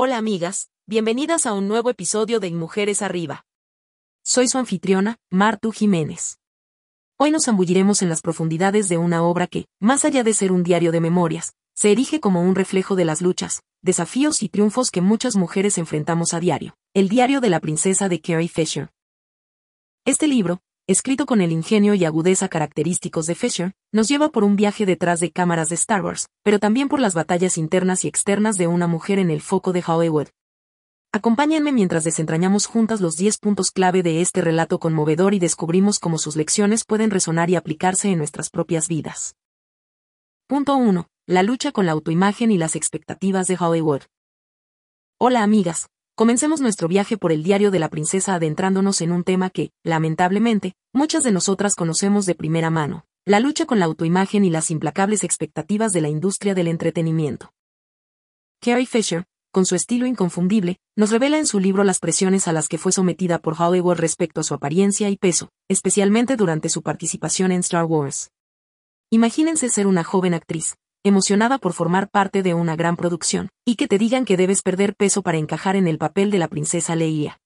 Hola amigas, bienvenidas a un nuevo episodio de Mujeres Arriba. Soy su anfitriona, Martu Jiménez. Hoy nos zambulliremos en las profundidades de una obra que, más allá de ser un diario de memorias, se erige como un reflejo de las luchas, desafíos y triunfos que muchas mujeres enfrentamos a diario, el diario de la princesa de Carrie Fisher. Este libro, escrito con el ingenio y agudeza característicos de Fisher, nos lleva por un viaje detrás de cámaras de Star Wars, pero también por las batallas internas y externas de una mujer en el foco de Hollywood. Acompáñenme mientras desentrañamos juntas los 10 puntos clave de este relato conmovedor y descubrimos cómo sus lecciones pueden resonar y aplicarse en nuestras propias vidas. Punto 1. La lucha con la autoimagen y las expectativas de Hollywood. Hola amigas, Comencemos nuestro viaje por el diario de la princesa adentrándonos en un tema que, lamentablemente, muchas de nosotras conocemos de primera mano, la lucha con la autoimagen y las implacables expectativas de la industria del entretenimiento. Carrie Fisher, con su estilo inconfundible, nos revela en su libro las presiones a las que fue sometida por Hollywood respecto a su apariencia y peso, especialmente durante su participación en Star Wars. Imagínense ser una joven actriz, emocionada por formar parte de una gran producción, y que te digan que debes perder peso para encajar en el papel de la princesa Leia.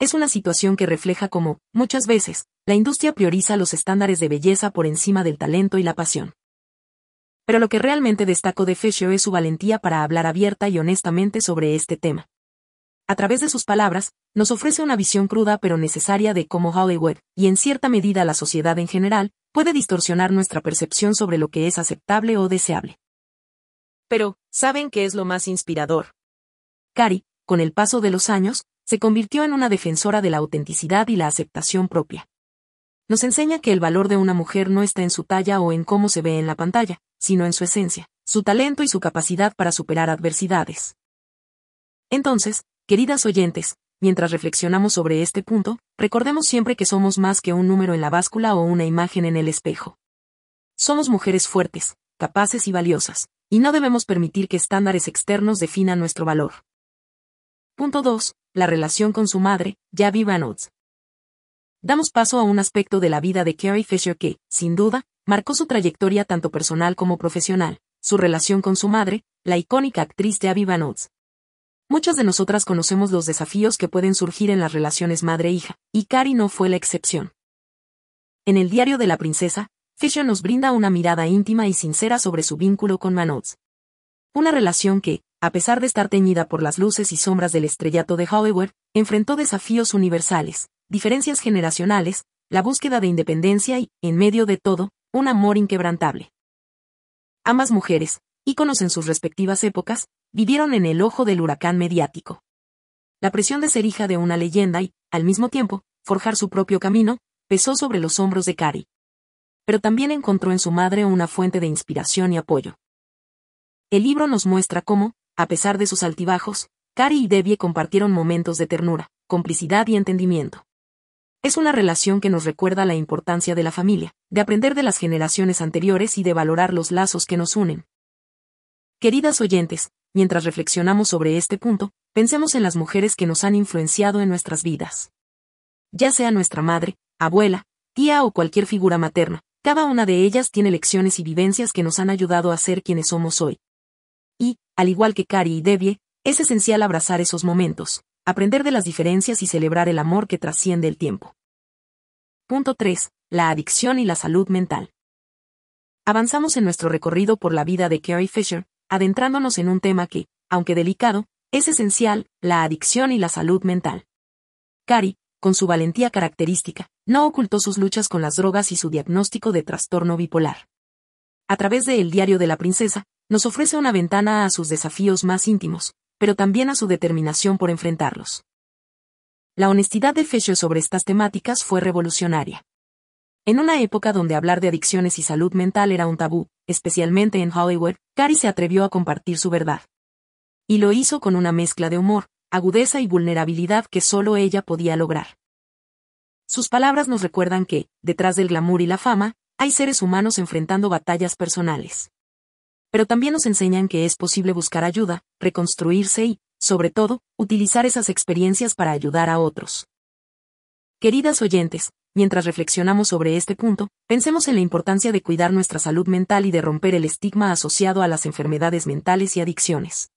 Es una situación que refleja cómo, muchas veces, la industria prioriza los estándares de belleza por encima del talento y la pasión. Pero lo que realmente destaco de Fisher es su valentía para hablar abierta y honestamente sobre este tema. A través de sus palabras, nos ofrece una visión cruda pero necesaria de cómo Hollywood, y en cierta medida la sociedad en general, puede distorsionar nuestra percepción sobre lo que es aceptable o deseable. Pero, ¿saben qué es lo más inspirador? Cari, con el paso de los años, se convirtió en una defensora de la autenticidad y la aceptación propia. Nos enseña que el valor de una mujer no está en su talla o en cómo se ve en la pantalla, sino en su esencia, su talento y su capacidad para superar adversidades. Entonces, queridas oyentes, mientras reflexionamos sobre este punto, recordemos siempre que somos más que un número en la báscula o una imagen en el espejo. Somos mujeres fuertes, capaces y valiosas, y no debemos permitir que estándares externos definan nuestro valor. Punto 2. La relación con su madre, Javi Reynolds. Damos paso a un aspecto de la vida de Carrie Fisher que, sin duda, marcó su trayectoria tanto personal como profesional, su relación con su madre, la icónica actriz Javi Reynolds. Muchas de nosotras conocemos los desafíos que pueden surgir en las relaciones madre-hija, y Cari no fue la excepción. En el diario de la princesa, Fisher nos brinda una mirada íntima y sincera sobre su vínculo con Manoz. Una relación que, a pesar de estar teñida por las luces y sombras del estrellato de Hollywood, enfrentó desafíos universales, diferencias generacionales, la búsqueda de independencia y, en medio de todo, un amor inquebrantable. Ambas mujeres, íconos en sus respectivas épocas, vivieron en el ojo del huracán mediático. La presión de ser hija de una leyenda y, al mismo tiempo, forjar su propio camino, pesó sobre los hombros de Cari. Pero también encontró en su madre una fuente de inspiración y apoyo. El libro nos muestra cómo, a pesar de sus altibajos, Cari y Debbie compartieron momentos de ternura, complicidad y entendimiento. Es una relación que nos recuerda la importancia de la familia, de aprender de las generaciones anteriores y de valorar los lazos que nos unen. Queridas oyentes, mientras reflexionamos sobre este punto, pensemos en las mujeres que nos han influenciado en nuestras vidas. Ya sea nuestra madre, abuela, tía o cualquier figura materna, cada una de ellas tiene lecciones y vivencias que nos han ayudado a ser quienes somos hoy. Y, al igual que Cari y Debbie, es esencial abrazar esos momentos, aprender de las diferencias y celebrar el amor que trasciende el tiempo. Punto 3. La adicción y la salud mental. Avanzamos en nuestro recorrido por la vida de Carrie Fisher, adentrándonos en un tema que, aunque delicado, es esencial, la adicción y la salud mental. Cari, con su valentía característica, no ocultó sus luchas con las drogas y su diagnóstico de trastorno bipolar. A través de El diario de la princesa, nos ofrece una ventana a sus desafíos más íntimos, pero también a su determinación por enfrentarlos. La honestidad de Fisher sobre estas temáticas fue revolucionaria. En una época donde hablar de adicciones y salud mental era un tabú, especialmente en Hollywood, Cari se atrevió a compartir su verdad. Y lo hizo con una mezcla de humor, agudeza y vulnerabilidad que solo ella podía lograr. Sus palabras nos recuerdan que, detrás del glamour y la fama, hay seres humanos enfrentando batallas personales. Pero también nos enseñan que es posible buscar ayuda, reconstruirse y, sobre todo, utilizar esas experiencias para ayudar a otros. Queridas oyentes, mientras reflexionamos sobre este punto, pensemos en la importancia de cuidar nuestra salud mental y de romper el estigma asociado a las enfermedades mentales y adicciones.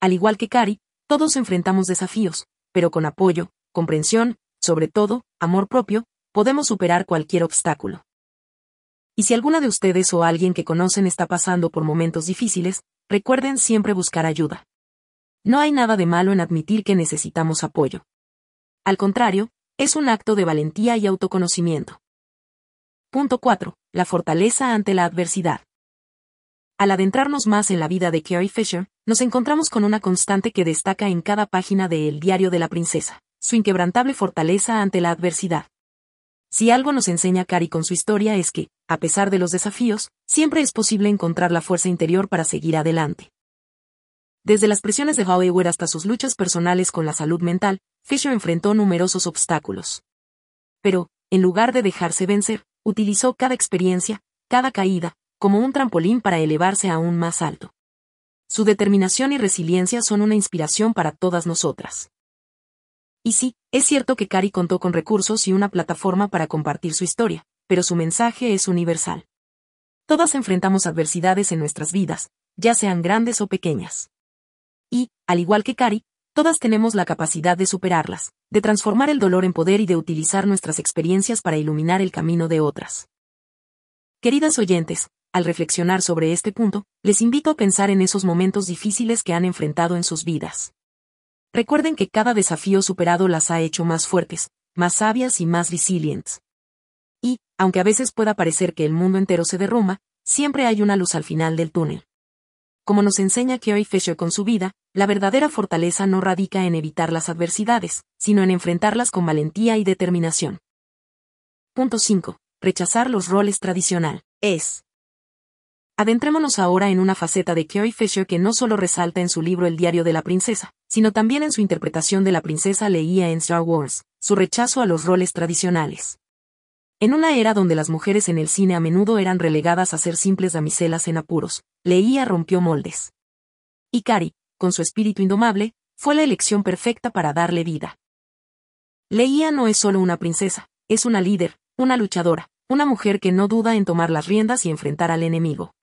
al igual que Cari, todos enfrentamos desafíos, pero con apoyo, comprensión, sobre todo, amor propio, podemos superar cualquier obstáculo. Y si alguna de ustedes o alguien que conocen está pasando por momentos difíciles, recuerden siempre buscar ayuda. No hay nada de malo en admitir que necesitamos apoyo. Al contrario, es un acto de valentía y autoconocimiento. Punto 4. La fortaleza ante la adversidad. Al adentrarnos más en la vida de Carrie Fisher, nos encontramos con una constante que destaca en cada página de El diario de la princesa, su inquebrantable fortaleza ante la adversidad. Si algo nos enseña Carrie con su historia es que, a pesar de los desafíos, siempre es posible encontrar la fuerza interior para seguir adelante. Desde las presiones de Hollywood hasta sus luchas personales con la salud mental, Fisher enfrentó numerosos obstáculos. Pero, en lugar de dejarse vencer, utilizó cada experiencia, cada caída, como un trampolín para elevarse aún más alto. Su determinación y resiliencia son una inspiración para todas nosotras. Y sí, es cierto que Cari contó con recursos y una plataforma para compartir su historia, pero su mensaje es universal. Todas enfrentamos adversidades en nuestras vidas, ya sean grandes o pequeñas. Y, al igual que Cari, todas tenemos la capacidad de superarlas, de transformar el dolor en poder y de utilizar nuestras experiencias para iluminar el camino de otras. Queridas oyentes, al reflexionar sobre este punto, les invito a pensar en esos momentos difíciles que han enfrentado en sus vidas. Recuerden que cada desafío superado las ha hecho más fuertes, más sabias y más resilientes. Y, aunque a veces pueda parecer que el mundo entero se derrumba, siempre hay una luz al final del túnel. Como nos enseña Carrie Fisher con su vida, la verdadera fortaleza no radica en evitar las adversidades, sino en enfrentarlas con valentía y determinación. Punto 5. Rechazar los roles tradicional. Es. Adentrémonos ahora en una faceta de Carrie Fisher que no solo resalta en su libro El diario de la princesa, sino también en su interpretación de la princesa Leia en Star Wars, su rechazo a los roles tradicionales. En una era donde las mujeres en el cine a menudo eran relegadas a ser simples damiselas en apuros, Leia rompió moldes. Y Carrie, con su espíritu indomable, fue la elección perfecta para darle vida. Leia no es solo una princesa, es una líder, una luchadora, una mujer que no duda en tomar las riendas y enfrentar al enemigo.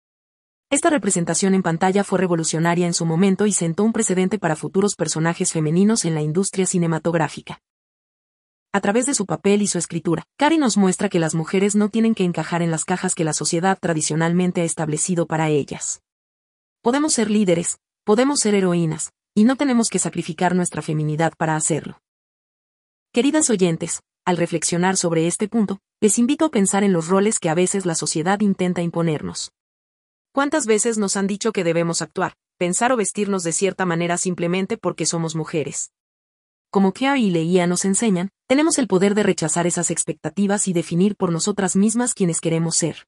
Esta representación en pantalla fue revolucionaria en su momento y sentó un precedente para futuros personajes femeninos en la industria cinematográfica. A través de su papel y su escritura, Cari nos muestra que las mujeres no tienen que encajar en las cajas que la sociedad tradicionalmente ha establecido para ellas. Podemos ser líderes, podemos ser heroínas, y no tenemos que sacrificar nuestra feminidad para hacerlo. Queridas oyentes, al reflexionar sobre este punto, les invito a pensar en los roles que a veces la sociedad intenta imponernos. ¿Cuántas veces nos han dicho que debemos actuar, pensar o vestirnos de cierta manera simplemente porque somos mujeres? Como Kia y Leía nos enseñan, tenemos el poder de rechazar esas expectativas y definir por nosotras mismas quienes queremos ser.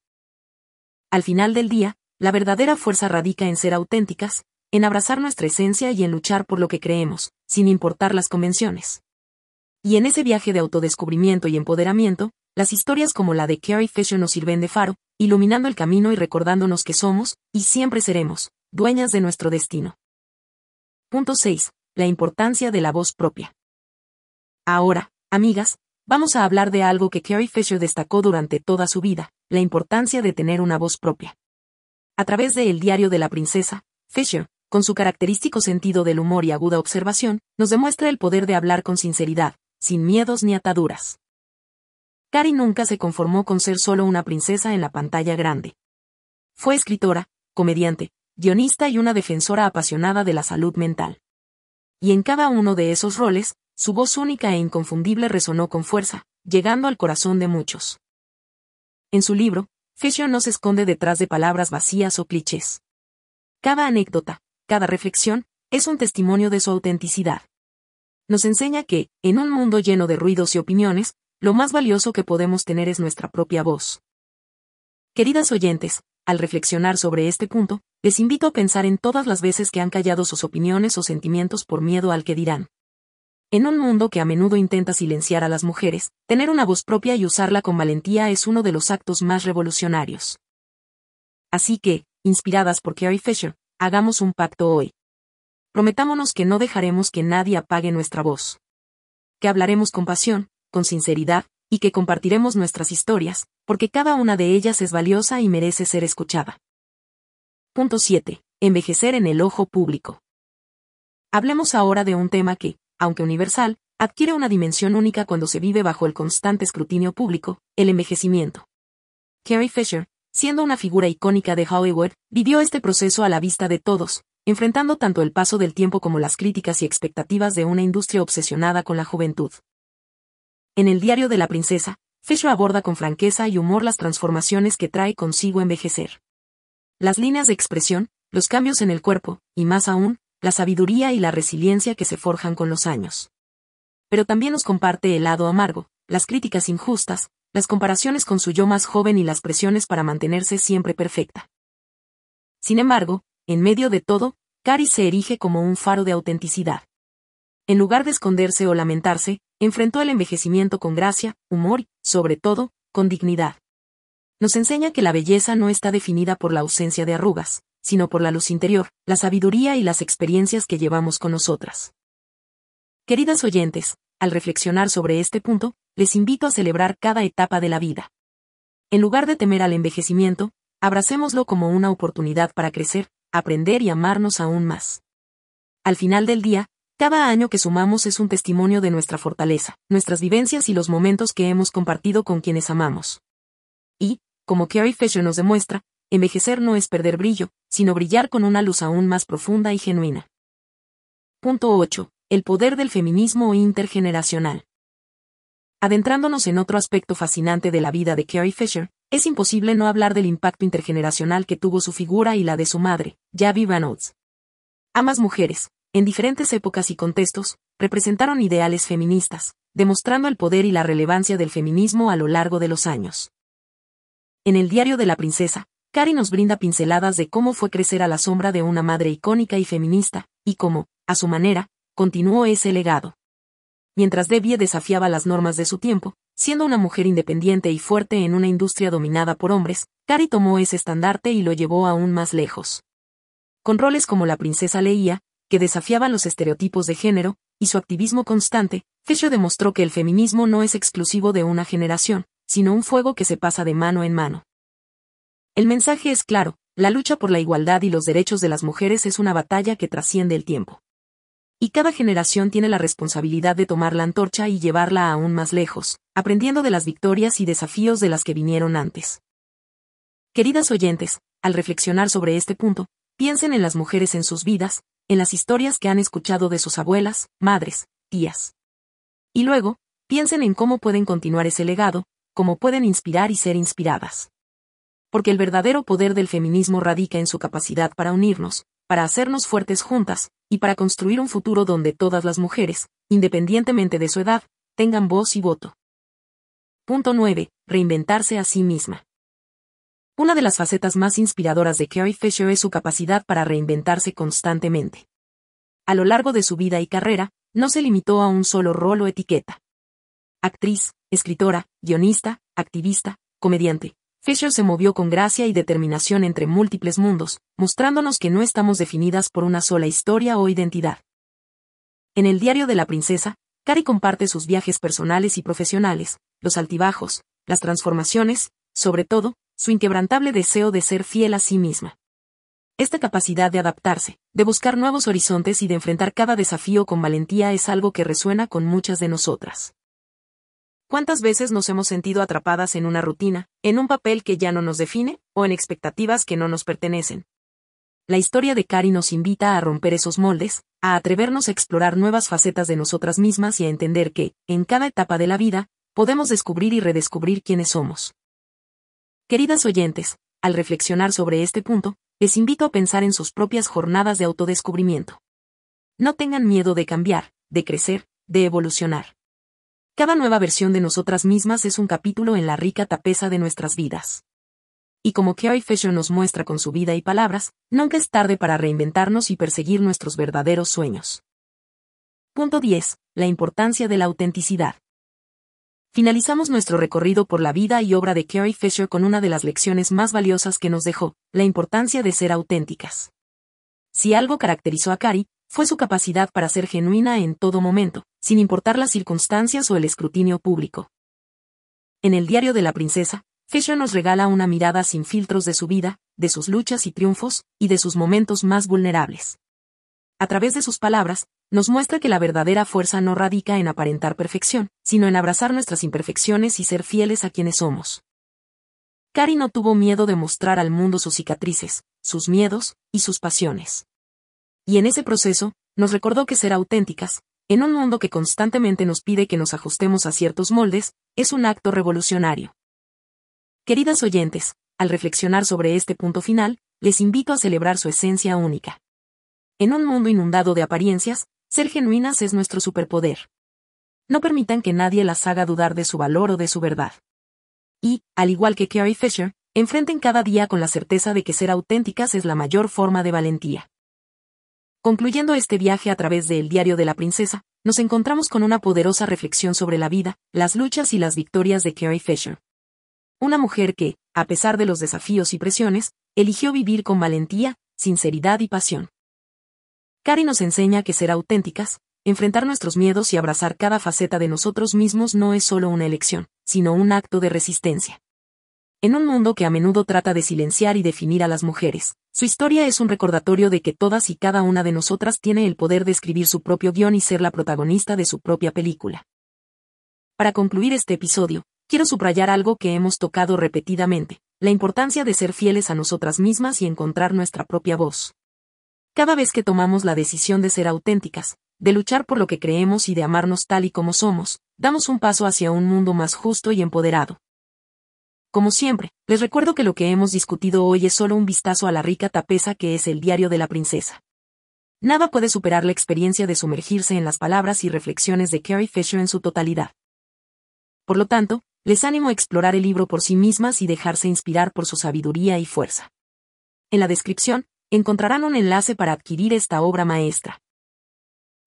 Al final del día, la verdadera fuerza radica en ser auténticas, en abrazar nuestra esencia y en luchar por lo que creemos, sin importar las convenciones. Y en ese viaje de autodescubrimiento y empoderamiento, las historias como la de Carrie Fisher nos sirven de faro, iluminando el camino y recordándonos que somos, y siempre seremos, dueñas de nuestro destino. Punto 6. La importancia de la voz propia. Ahora, amigas, vamos a hablar de algo que Carrie Fisher destacó durante toda su vida, la importancia de tener una voz propia. A través de El diario de la princesa, Fisher, con su característico sentido del humor y aguda observación, nos demuestra el poder de hablar con sinceridad, sin miedos ni ataduras. Cari nunca se conformó con ser solo una princesa en la pantalla grande. Fue escritora, comediante, guionista y una defensora apasionada de la salud mental. Y en cada uno de esos roles, su voz única e inconfundible resonó con fuerza, llegando al corazón de muchos. En su libro, Fisher no se esconde detrás de palabras vacías o clichés. Cada anécdota, cada reflexión, es un testimonio de su autenticidad. Nos enseña que, en un mundo lleno de ruidos y opiniones, lo más valioso que podemos tener es nuestra propia voz. Queridas oyentes, al reflexionar sobre este punto, les invito a pensar en todas las veces que han callado sus opiniones o sentimientos por miedo al que dirán. En un mundo que a menudo intenta silenciar a las mujeres, tener una voz propia y usarla con valentía es uno de los actos más revolucionarios. Así que, inspiradas por Carrie Fisher, hagamos un pacto hoy. Prometámonos que no dejaremos que nadie apague nuestra voz. Que hablaremos con pasión, con sinceridad, y que compartiremos nuestras historias, porque cada una de ellas es valiosa y merece ser escuchada. Punto 7. Envejecer en el ojo público. Hablemos ahora de un tema que, aunque universal, adquiere una dimensión única cuando se vive bajo el constante escrutinio público, el envejecimiento. Carrie Fisher, siendo una figura icónica de Hollywood, vivió este proceso a la vista de todos, enfrentando tanto el paso del tiempo como las críticas y expectativas de una industria obsesionada con la juventud. En el diario de la princesa, Fisher aborda con franqueza y humor las transformaciones que trae consigo envejecer. Las líneas de expresión, los cambios en el cuerpo, y más aún, la sabiduría y la resiliencia que se forjan con los años. Pero también nos comparte el lado amargo, las críticas injustas, las comparaciones con su yo más joven y las presiones para mantenerse siempre perfecta. Sin embargo, en medio de todo, Cari se erige como un faro de autenticidad. En lugar de esconderse o lamentarse, enfrentó el envejecimiento con gracia, humor y, sobre todo, con dignidad. Nos enseña que la belleza no está definida por la ausencia de arrugas, sino por la luz interior, la sabiduría y las experiencias que llevamos con nosotras. Queridas oyentes, al reflexionar sobre este punto, les invito a celebrar cada etapa de la vida. En lugar de temer al envejecimiento, abracémoslo como una oportunidad para crecer, aprender y amarnos aún más. Al final del día, cada año que sumamos es un testimonio de nuestra fortaleza, nuestras vivencias y los momentos que hemos compartido con quienes amamos. Y, como Carrie Fisher nos demuestra, envejecer no es perder brillo, sino brillar con una luz aún más profunda y genuina. Punto 8. El poder del feminismo intergeneracional. Adentrándonos en otro aspecto fascinante de la vida de Carrie Fisher, es imposible no hablar del impacto intergeneracional que tuvo su figura y la de su madre, Javi Reynolds. Ambas mujeres, en diferentes épocas y contextos, representaron ideales feministas, demostrando el poder y la relevancia del feminismo a lo largo de los años. En el diario de la princesa, Cari nos brinda pinceladas de cómo fue crecer a la sombra de una madre icónica y feminista, y cómo, a su manera, continuó ese legado. Mientras Debbie desafiaba las normas de su tiempo, siendo una mujer independiente y fuerte en una industria dominada por hombres, Cari tomó ese estandarte y lo llevó aún más lejos. Con roles como la princesa Leía, que desafiaban los estereotipos de género, y su activismo constante, Fisher demostró que el feminismo no es exclusivo de una generación, sino un fuego que se pasa de mano en mano. El mensaje es claro, la lucha por la igualdad y los derechos de las mujeres es una batalla que trasciende el tiempo. Y cada generación tiene la responsabilidad de tomar la antorcha y llevarla aún más lejos, aprendiendo de las victorias y desafíos de las que vinieron antes. Queridas oyentes, al reflexionar sobre este punto, piensen en las mujeres en sus vidas, en las historias que han escuchado de sus abuelas, madres, tías. Y luego, piensen en cómo pueden continuar ese legado, cómo pueden inspirar y ser inspiradas porque el verdadero poder del feminismo radica en su capacidad para unirnos, para hacernos fuertes juntas, y para construir un futuro donde todas las mujeres, independientemente de su edad, tengan voz y voto. Punto 9. Reinventarse a sí misma. Una de las facetas más inspiradoras de Carrie Fisher es su capacidad para reinventarse constantemente. A lo largo de su vida y carrera, no se limitó a un solo rol o etiqueta. Actriz, escritora, guionista, activista, comediante, Fisher se movió con gracia y determinación entre múltiples mundos, mostrándonos que no estamos definidas por una sola historia o identidad. En el diario de la princesa, Cari comparte sus viajes personales y profesionales, los altibajos, las transformaciones, sobre todo, su inquebrantable deseo de ser fiel a sí misma. Esta capacidad de adaptarse, de buscar nuevos horizontes y de enfrentar cada desafío con valentía es algo que resuena con muchas de nosotras. ¿Cuántas veces nos hemos sentido atrapadas en una rutina, en un papel que ya no nos define, o en expectativas que no nos pertenecen? La historia de Cari nos invita a romper esos moldes, a atrevernos a explorar nuevas facetas de nosotras mismas y a entender que, en cada etapa de la vida, podemos descubrir y redescubrir quiénes somos. Queridas oyentes, al reflexionar sobre este punto, les invito a pensar en sus propias jornadas de autodescubrimiento. No tengan miedo de cambiar, de crecer, de evolucionar. Cada nueva versión de nosotras mismas es un capítulo en la rica tapeza de nuestras vidas. Y como Carrie Fisher nos muestra con su vida y palabras, nunca es tarde para reinventarnos y perseguir nuestros verdaderos sueños. Punto 10. La importancia de la autenticidad. Finalizamos nuestro recorrido por la vida y obra de Carrie Fisher con una de las lecciones más valiosas que nos dejó, la importancia de ser auténticas. Si algo caracterizó a Carrie, fue su capacidad para ser genuina en todo momento, sin importar las circunstancias o el escrutinio público. En el diario de la princesa, Fisher nos regala una mirada sin filtros de su vida, de sus luchas y triunfos, y de sus momentos más vulnerables. a través de sus palabras, nos muestra que la verdadera fuerza no radica en aparentar perfección, sino en abrazar nuestras imperfecciones y ser fieles a quienes somos. Cari no tuvo miedo de mostrar al mundo sus cicatrices, sus miedos y sus pasiones. Y en ese proceso, nos recordó que ser auténticas, en un mundo que constantemente nos pide que nos ajustemos a ciertos moldes, es un acto revolucionario. Queridas oyentes, al reflexionar sobre este punto final, les invito a celebrar su esencia única. En un mundo inundado de apariencias, ser genuinas es nuestro superpoder. No permitan que nadie las haga dudar de su valor o de su verdad. Y, al igual que Carrie Fisher, enfrenten cada día con la certeza de que ser auténticas es la mayor forma de valentía. Concluyendo este viaje a través del Diario de la Princesa, nos encontramos con una poderosa reflexión sobre la vida, las luchas y las victorias de Carrie Fisher. Una mujer que, a pesar de los desafíos y presiones, eligió vivir con valentía, sinceridad y pasión. Cari nos enseña que ser auténticas, enfrentar nuestros miedos y abrazar cada faceta de nosotros mismos no es solo una elección, sino un acto de resistencia. En un mundo que a menudo trata de silenciar y definir a las mujeres, su historia es un recordatorio de que todas y cada una de nosotras tiene el poder de escribir su propio guion y ser la protagonista de su propia película. Para concluir este episodio, quiero subrayar algo que hemos tocado repetidamente, la importancia de ser fieles a nosotras mismas y encontrar nuestra propia voz. Cada vez que tomamos la decisión de ser auténticas, de luchar por lo que creemos y de amarnos tal y como somos, damos un paso hacia un mundo más justo y empoderado. Como siempre, les recuerdo que lo que hemos discutido hoy es solo un vistazo a la rica tapeza que es el diario de la princesa. Nada puede superar la experiencia de sumergirse en las palabras y reflexiones de Carrie Fisher en su totalidad. Por lo tanto, les animo a explorar el libro por sí mismas y dejarse inspirar por su sabiduría y fuerza. En la descripción, encontrarán un enlace para adquirir esta obra maestra.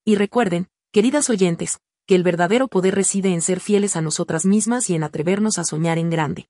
Y recuerden, queridas oyentes, que el verdadero poder reside en ser fieles a nosotras mismas y en atrevernos a soñar en grande.